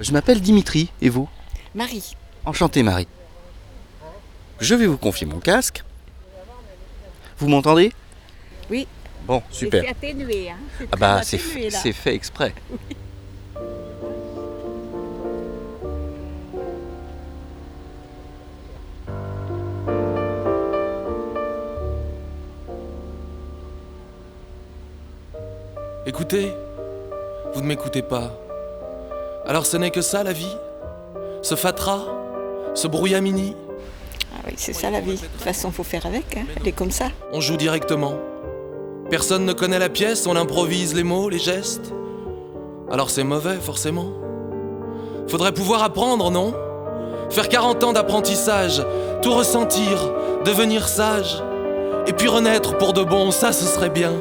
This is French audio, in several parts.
Je m'appelle Dimitri, et vous? Marie. Enchanté Marie. Je vais vous confier mon casque. Vous m'entendez? Oui. Bon, super. C'est atténué, hein. Ah bah c'est atténué, là. c'est fait exprès. Écoutez, vous ne m'écoutez pas. Alors ce n'est que ça la vie? Ce fatras Ce brouillamini? Ah oui, c'est ça la vie. De toute façon, faut faire avec. Hein. Elle est comme ça. On joue directement. Personne ne connaît la pièce, on improvise les mots, les gestes. Alors c'est mauvais, forcément. Faudrait pouvoir apprendre, non? Faire 40 ans d'apprentissage, tout ressentir, devenir sage, et puis renaître pour de bon, ça ce serait bien.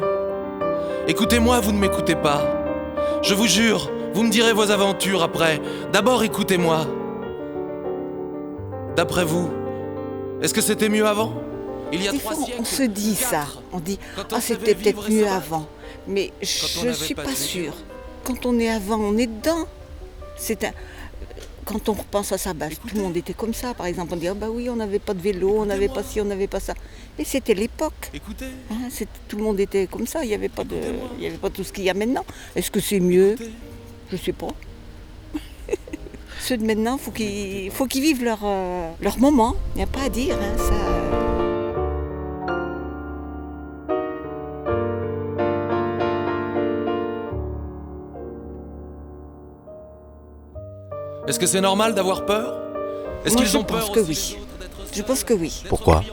Écoutez-moi, vous ne m'écoutez pas. Je vous jure, vous me direz vos aventures après. D'abord écoutez-moi. D'après vous, est-ce que c'était mieux avant? Il y a Des trois fois, on- siècles on se dit quatre. ça. On dit Ah, c'était peut-être mieux avant. Mais je n'avait suis pas sûre. Quand on est avant, on est dedans. C'est un. Quand on repense à ça, bah, tout le monde était comme ça. Par exemple, on dit ah bah oui, on n'avait pas de vélo, on n'avait pas ci, on n'avait pas ça. Mais c'était l'époque. Écoutez, hein, tout le monde était comme ça. Il n'y avait pas de, il y avait pas tout ce qu'il y a maintenant. Est-ce que c'est mieux? Je sais pas. Ceux de maintenant, faut qu'ils, faut qu'ils vivent leur, euh, leur moment. Il n'y a pas à dire. hein, ça. euh. Est-ce que c'est normal d'avoir peur? Est-ce Moi, qu'ils je ont pense peur que aussi oui. les autres d'être Je pense que oui. Pourquoi?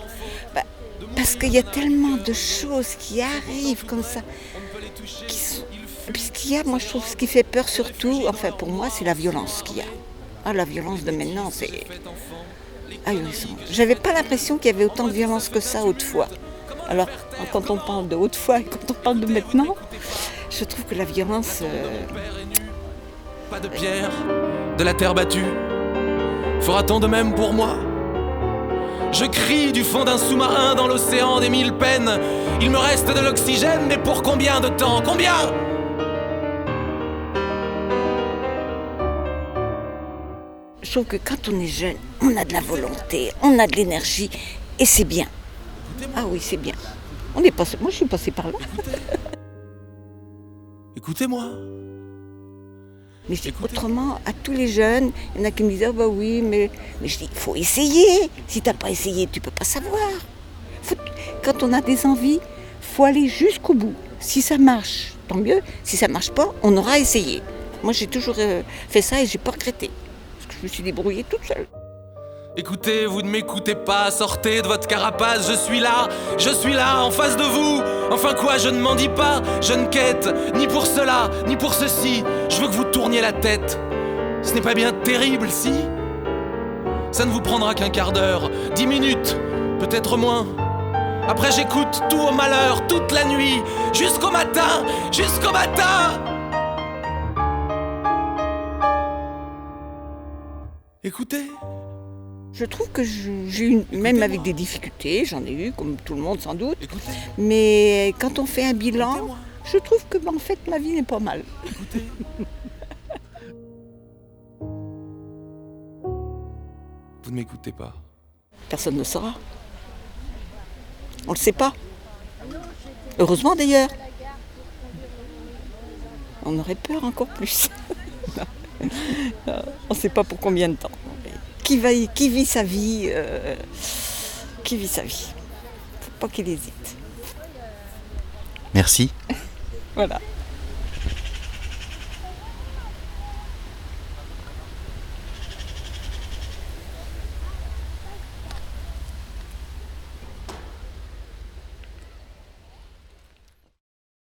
Parce qu'il y a tellement de choses qui arrivent comme ça. Qui puis ce qu'il y a, moi je trouve ce qui fait peur surtout, enfin pour moi, c'est la violence qu'il y a. Ah, la violence de maintenant, c'est ahurissant. J'avais pas l'impression qu'il y avait autant de violence que ça autrefois. Alors, quand on parle de autrefois et quand on parle de maintenant, je trouve que la violence. euh. Pas de pierre, de la terre battue. Fera-t-on de même pour moi? Je crie du fond d'un sous-marin dans l'océan des mille peines. Il me reste de l'oxygène, mais pour combien de temps? Combien? Que quand on est jeune, on a de la volonté, on a de l'énergie, et c'est bien. Ah oui, c'est bien. On est passé, moi je suis passée par là. Écoutez-moi. Mais je dis Écoutez. autrement, à tous les jeunes, il y en a qui me disent Ah bah oui, mais, mais je dis il faut essayer. Si t'as pas essayé, tu peux pas savoir. Faut- quand on a des envies, faut aller jusqu'au bout. Si ça marche, tant mieux. Si ça marche pas, on aura essayé. Moi j'ai toujours euh, fait ça et j'ai pas regretté. Je me suis débrouillée toute seule. Écoutez, vous ne m'écoutez pas, sortez de votre carapace, je suis là, je suis là, en face de vous. Enfin quoi, je ne m'en dis pas, je ne quête, ni pour cela, ni pour ceci. Je veux que vous tourniez la tête. Ce n'est pas bien terrible, si? Ça ne vous prendra qu'un quart d'heure, dix minutes, peut-être moins. Après j'écoute tout au malheur, toute la nuit, jusqu'au matin, jusqu'au matin. Écoutez. Je trouve que j'ai eu, même avec des difficultés, j'en ai eu, comme tout le monde sans doute, Écoutez, mais quand on fait un bilan, je trouve que bah, en fait ma vie n'est pas mal. écoutez. Vous ne m'écoutez pas. Personne ne le saura. On ne le sait pas. Heureusement d'ailleurs. On aurait peur encore plus. On ne sait pas pour combien de temps. Qui, va, qui vit sa vie euh, Qui vit sa vie Faut pas qu'il hésite. Merci. Voilà.